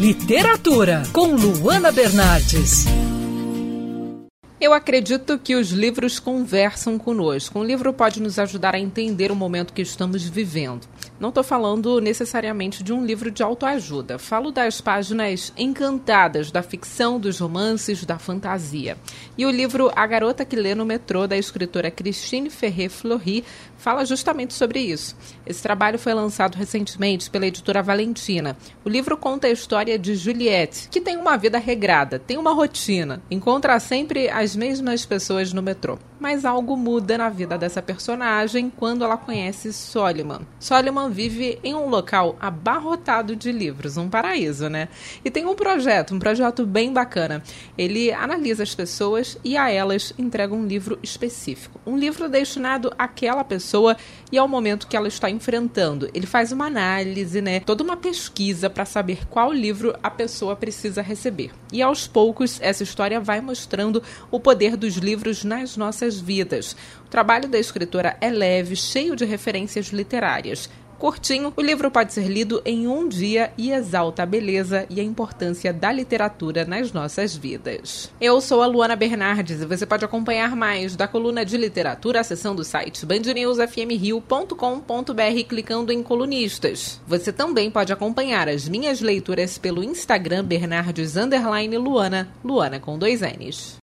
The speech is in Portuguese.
Literatura, com Luana Bernardes. Eu acredito que os livros conversam conosco. Um livro pode nos ajudar a entender o momento que estamos vivendo. Não estou falando necessariamente de um livro de autoajuda. Falo das páginas encantadas da ficção, dos romances, da fantasia. E o livro A Garota que Lê no Metrô, da escritora Christine Ferrer Fleury, fala justamente sobre isso. Esse trabalho foi lançado recentemente pela editora Valentina. O livro conta a história de Juliette, que tem uma vida regrada, tem uma rotina, encontra sempre as mesmas pessoas no metrô. Mas algo muda na vida dessa personagem quando ela conhece Soliman. Soliman vive em um local abarrotado de livros, um paraíso, né? E tem um projeto, um projeto bem bacana. Ele analisa as pessoas e a elas entrega um livro específico. Um livro destinado àquela pessoa e ao momento que ela está enfrentando. Ele faz uma análise, né, toda uma pesquisa para saber qual livro a pessoa precisa receber. E aos poucos essa história vai mostrando o poder dos livros nas nossas vidas. O trabalho da escritora é leve, cheio de referências literárias. Curtinho, o livro pode ser lido em um dia e exalta a beleza e a importância da literatura nas nossas vidas. Eu sou a Luana Bernardes e você pode acompanhar mais da coluna de literatura acessando o site bandnewsfmrio.com.br clicando em colunistas. Você também pode acompanhar as minhas leituras pelo Instagram Bernardes Luana, Luana com dois N's.